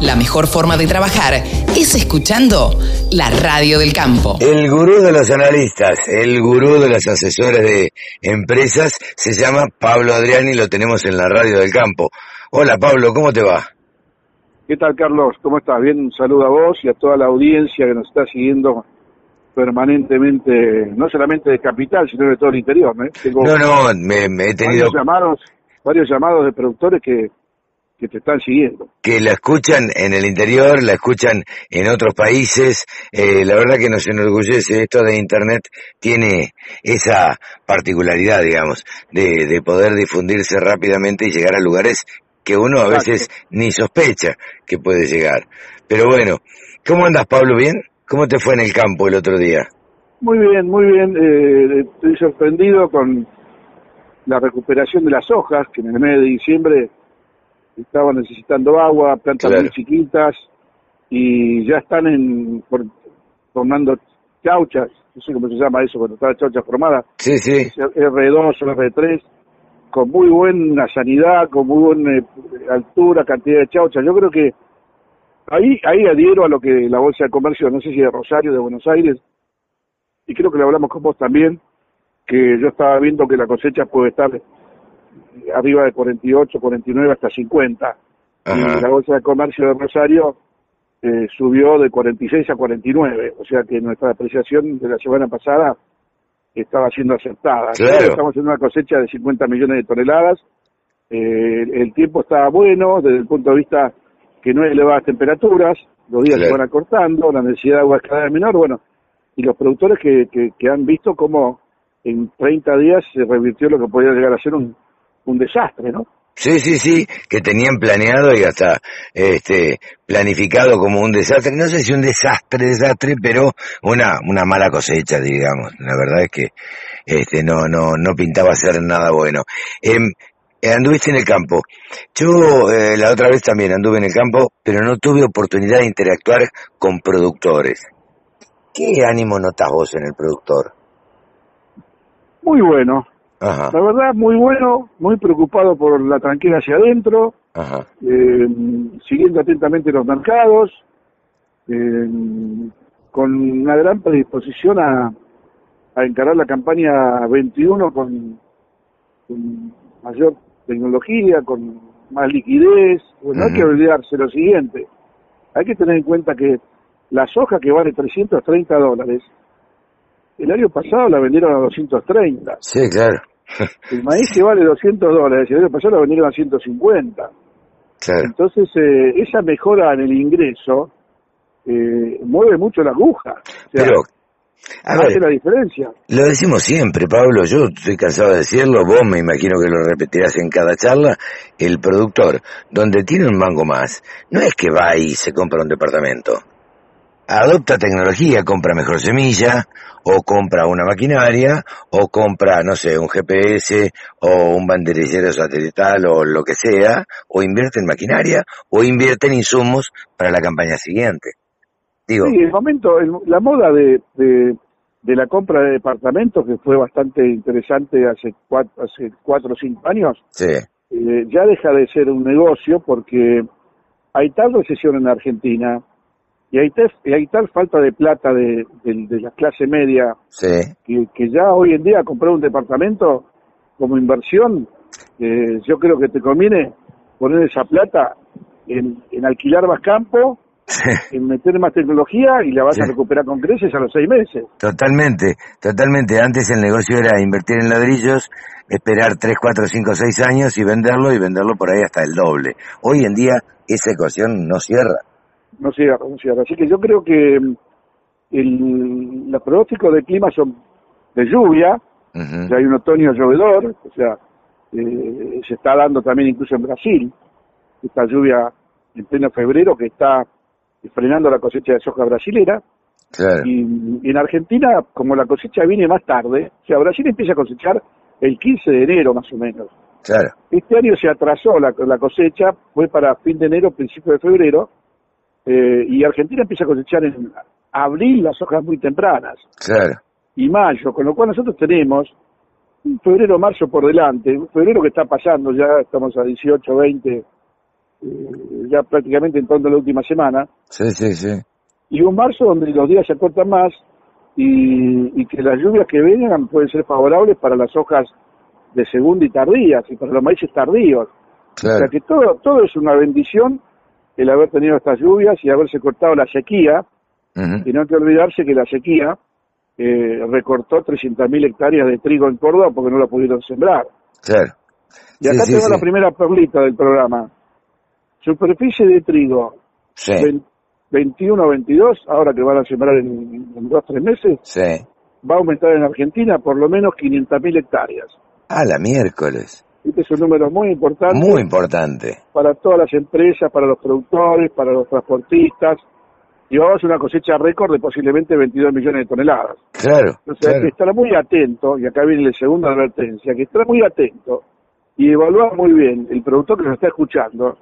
La mejor forma de trabajar es escuchando la radio del campo. El gurú de los analistas, el gurú de los asesores de empresas, se llama Pablo Adriani, lo tenemos en la radio del campo. Hola Pablo, ¿cómo te va? ¿Qué tal Carlos? ¿Cómo estás? Bien, un saludo a vos y a toda la audiencia que nos está siguiendo permanentemente, no solamente de Capital, sino de todo el interior. ¿eh? no, no, me, he tenido... Varios llamados, varios llamados de productores que que te están siguiendo. Que la escuchan en el interior, la escuchan en otros países. Eh, la verdad que nos enorgullece. Esto de Internet tiene esa particularidad, digamos, de, de poder difundirse rápidamente y llegar a lugares que uno a veces ni sospecha que puede llegar. Pero bueno, ¿cómo andas, Pablo? ¿Bien? ¿Cómo te fue en el campo el otro día? Muy bien, muy bien. Eh, estoy sorprendido con la recuperación de las hojas, que en el mes de diciembre estaban necesitando agua, plantas muy chiquitas y ya están en formando chauchas, no sé cómo se llama eso cuando está la chaucha formada. Sí, sí. R2 o R3 con muy buena sanidad, con muy buena eh, altura, cantidad de chauchas. Yo creo que ahí ahí adhiero a lo que la Bolsa de Comercio, no sé si de Rosario, de Buenos Aires, y creo que lo hablamos con vos también, que yo estaba viendo que la cosecha puede estar arriba de 48, 49 hasta 50. Y la bolsa de comercio de Rosario eh, subió de 46 a 49, o sea que nuestra apreciación de la semana pasada estaba siendo aceptada. Estamos en una cosecha de 50 millones de toneladas. Eh, el tiempo estaba bueno desde el punto de vista que no hay elevadas temperaturas, los días se van acortando, la necesidad de agua es cada vez menor, bueno, y los productores que, que, que han visto cómo en 30 días se revirtió lo que podía llegar a ser un, un desastre, ¿no? Sí, sí, sí, que tenían planeado y hasta este planificado como un desastre, no sé si un desastre, desastre, pero una una mala cosecha, digamos. La verdad es que este no no no pintaba ser nada bueno. Em, anduviste en el campo. Yo eh, la otra vez también anduve en el campo, pero no tuve oportunidad de interactuar con productores. ¿Qué ánimo notas vos en el productor? Muy bueno, la verdad, muy bueno, muy preocupado por la tranquila hacia adentro, eh, siguiendo atentamente los mercados, eh, con una gran predisposición a, a encarar la campaña 21 con, mayor tecnología, con más liquidez. Bueno, hay que olvidarse lo siguiente, hay que tener en cuenta que la soja que vale 330 dólares, el año pasado la vendieron a 230. Sí, claro. El maíz que vale 200 dólares y el año pasado lo vendieron a 150. Entonces, eh, esa mejora en el ingreso eh, mueve mucho la aguja. Pero, hace la diferencia. Lo decimos siempre, Pablo, yo estoy cansado de decirlo, vos me imagino que lo repetirás en cada charla, el productor, donde tiene un mango más, no es que va y se compra un departamento adopta tecnología, compra mejor semilla, o compra una maquinaria, o compra, no sé, un GPS, o un banderillero satelital, o lo que sea, o invierte en maquinaria, o invierte en insumos para la campaña siguiente. Digo, sí, el momento, la moda de, de, la compra de departamentos, que fue bastante interesante hace cuatro, hace cuatro o cinco años, eh, ya deja de ser un negocio porque hay tal recesión en Argentina, y hay, hay tal falta de plata de, la clase media que, ya hoy en día comprar un departamento como inversión, eh, yo creo que te conviene poner esa plata en, alquilar más campo, en meter más tecnología y la vas a recuperar con creces a los seis meses. Totalmente, totalmente. Antes el negocio era invertir en ladrillos, esperar tres, cuatro, cinco, seis años y venderlo y venderlo por ahí hasta el doble. Hoy en día esa ecuación no cierra no no cierra. Así que yo creo que mm, el, los pronósticos de clima son de lluvia, ya hay un otoño llovedor, o sea, eh, se está dando también incluso en Brasil, esta lluvia en pleno febrero que está frenando la cosecha de soja brasilera. Y, en Argentina, como la cosecha viene más tarde, o sea, Brasil empieza a cosechar el 15 de enero más o menos. Claro. Este año se atrasó la, la cosecha, fue para fin de enero, principio de febrero, eh, y Argentina empieza a cosechar en abril las hojas muy tempranas. Claro. Y mayo, con lo cual nosotros tenemos un febrero, marzo por delante, un febrero que está pasando, ya estamos a 18, 20 eh, ya prácticamente entrando en la última semana, Sí, sí, sí. y un marzo donde los días se acortan más y, y que las lluvias que vengan pueden ser favorables para las hojas de segunda y tardías y para los maíces tardíos. O sea Claro. que todo, todo es una bendición el haber tenido estas lluvias y haberse cortado la sequía, y no hay que olvidarse que la sequía eh, recortó 300.000 hectáreas de trigo en Córdoba porque no la pudieron sembrar. Claro. Y acá Sí, tengo sí. la primera perlita del programa. Superficie de trigo, Sí, vein- 21 o 22, ahora que van a sembrar en, en dos o tres meses, va a aumentar en Argentina por lo menos 500.000 hectáreas. Ah, la miércoles. Este es un número muy importante Muy importante. para todas las empresas, para los productores, para los transportistas. Y vamos a una cosecha récord de posiblemente 22 millones de toneladas. Claro, O sea, hay claro. que estar muy atento, y acá viene la segunda advertencia, que estar muy atento y evaluar muy bien el productor que nos está escuchando.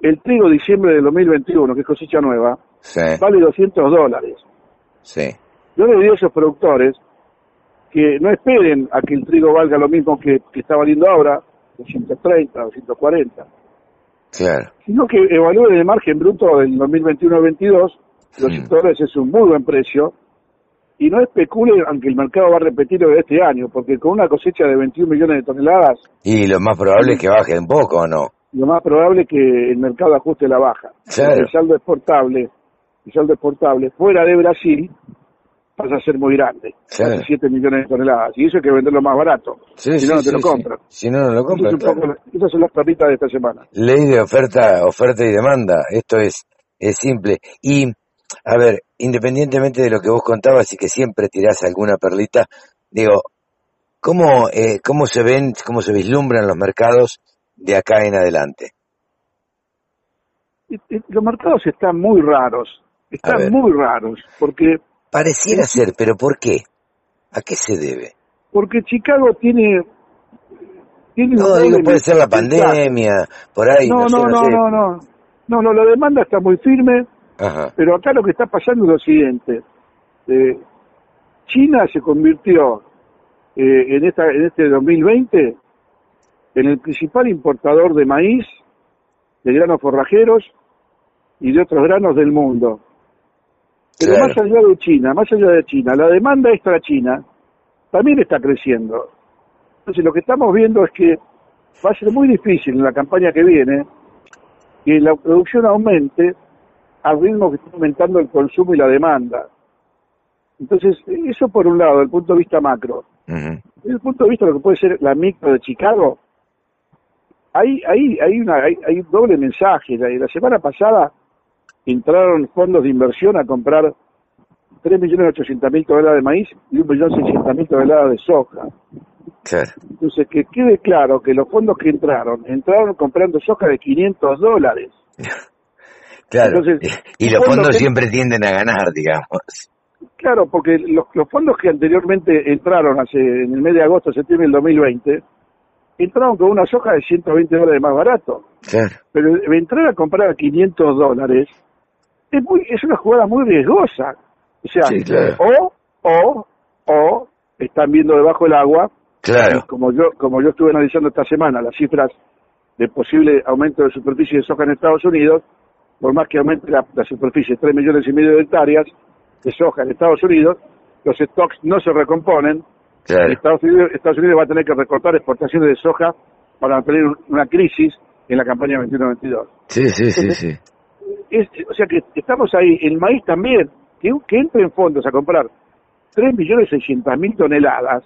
El trigo diciembre del 2021, que es cosecha nueva, Sí, vale 200 dólares. sí. Yo le digo a esos productores que no esperen a que el trigo valga lo mismo que, que está valiendo ahora, 230, 240, Claro. sino que evalúen el margen bruto del 2021-22, los Mm. sectores es un muy buen precio, y no especulen aunque el mercado va a repetir lo de este año, porque con una cosecha de 21 millones de toneladas, Y lo más probable es que baje un poco, ¿o no? lo más probable es que el mercado ajuste la baja. Claro. El saldo exportable, el saldo exportable fuera de Brasil pasa a ser muy grande, Claro. casi 7 millones de toneladas, y eso hay que venderlo más barato, Sí, si sí, no, no te sí, lo compran. Si no, no lo compran. claro. poco esas son las perritas de esta semana. Ley de oferta, oferta y demanda. Esto es, es simple. Y, a ver, independientemente de lo que vos contabas y que siempre tirás alguna perlita, digo, ¿cómo, eh, cómo se ven, cómo se vislumbran los mercados de acá en adelante? Y- y Los mercados están muy raros, están muy raros, porque Pareciera ser, pero ¿por qué? ¿A qué se debe? porque Chicago tiene tiene No, digo, puede ser la pandemia, por ahí, No, no, no, no, no, sé. no, no, no, no, la demanda está muy firme, Ajá, pero acá lo que está pasando es lo siguiente: Eh, China se convirtió eh, en esta en este 2020 en el principal importador de maíz, de granos forrajeros y de otros granos del mundo. Pero Claro. más allá de China, más allá de China, la demanda extra china también está creciendo. Entonces lo que estamos viendo es que va a ser muy difícil en la campaña que viene que la producción aumente al ritmo que está aumentando el consumo y la demanda. Entonces, eso por un lado, desde el punto de vista macro. Desde el punto de vista de lo que puede ser la micro de Chicago, hay, hay, hay, una, hay, hay un doble mensaje. La, la semana pasada entraron fondos de inversión a comprar 3.800.000 toneladas de maíz y 1.600.000 toneladas de soja. claro. Entonces, que quede claro que los fondos que entraron, entraron comprando soja de 500 dólares. Claro. Entonces, y los fondos fondos que- siempre tienden a ganar, digamos. Claro, porque los, los fondos que anteriormente entraron hace en el mes de agosto, septiembre del 2020, entraron con una soja de 120 dólares más barato. Claro. Pero entrar a comprar a 500 dólares es, muy, es una jugada muy riesgosa. O sea, Sí, claro. o, o, o están viendo debajo del agua, Claro. y como yo, como yo estuve analizando esta semana las cifras de posible aumento de superficie de soja en Estados Unidos, por más que aumente la, la superficie 3 millones y medio de hectáreas de soja en Estados Unidos, los stocks no se recomponen. Claro. Estados Unidos, Estados Unidos va a tener que recortar exportaciones de soja para mantener un- una crisis en la campaña 21-22. Sí, sí, sí, sí. Es- o sea que estamos ahí, el maíz también, que, que entre en fondos a comprar 3.600.000 toneladas,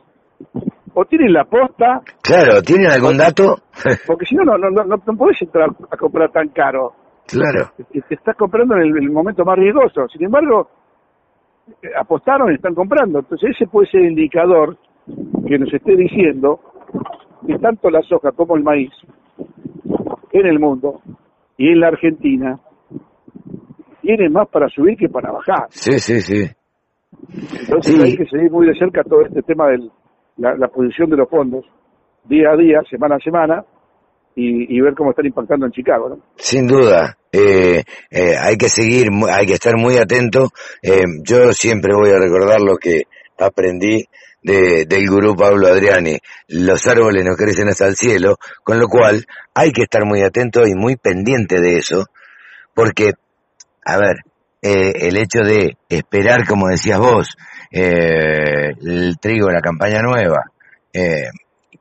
o tienen la posta, Claro, ¿tienen algún dato? porque si no, no, no, no, no podés entrar a comprar tan caro. claro. Te te estás comprando en el, el momento más riesgoso. Sin embargo, apostaron y están comprando. Entonces ese puede ser el indicador que nos esté diciendo que tanto la soja como el maíz en el mundo y en la Argentina tienen más para subir que para bajar. Sí, sí, sí. Entonces Sí. hay que seguir muy de cerca todo este tema de la, la posición de los fondos, día a día, semana a semana, y, y ver cómo están impactando en Chicago. ¿no? Sin duda. Eh, eh, hay que seguir, hay que estar muy atento. Eh, yo siempre voy a recordar lo que aprendí del gurú Pablo Adriani, los árboles no crecen hasta el cielo, con lo cual hay que estar muy atento y muy pendiente de eso, porque, a ver, el hecho de esperar, como decías vos, eh, el trigo, la campaña nueva,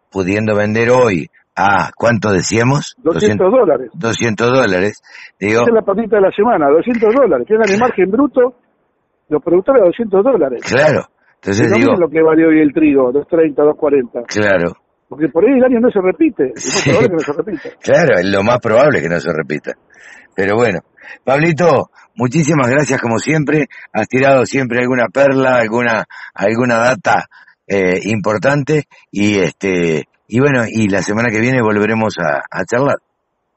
pudiendo vender hoy a, ¿cuánto decíamos? 200, dólares. 200 dólares. Digo, Esa es la patita de la semana, 200 dólares. Tienen el margen bruto los productores a 200 dólares. Claro. Entonces no digo, lo que vale hoy el trigo, 230, 240. claro, Porque por ahí el año no se repite. Es Sí. probable que no se repita. claro, es lo más probable que no se repita. Pero bueno, Pablito, muchísimas gracias como siempre. Has tirado siempre alguna perla, alguna, alguna data eh, importante y este, y bueno, y la semana que viene volveremos a, a charlar.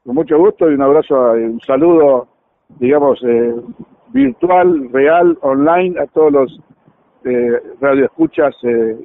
Con mucho gusto y un abrazo, a- un saludo, digamos, eh, virtual, real, online a todos los eh, radioescuchas eh,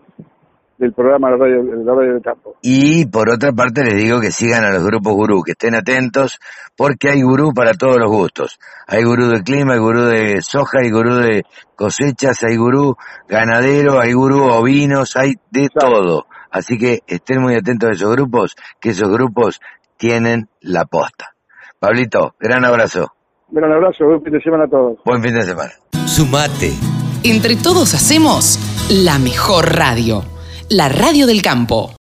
del programa La Radio, la Radio del Campo. Y por otra parte les digo que sigan a los grupos gurú, que estén atentos, porque hay gurú para todos los gustos. Hay gurú de clima, hay gurú de soja, hay gurú de cosechas, hay gurú ganadero, hay gurú ovinos, hay de todo. Así que estén muy atentos a esos grupos, que esos grupos tienen la posta. Pablito, gran abrazo. Un gran abrazo, buen fin de semana a todos. Buen fin de semana. Sumate. Entre todos hacemos la mejor radio. La radio del campo.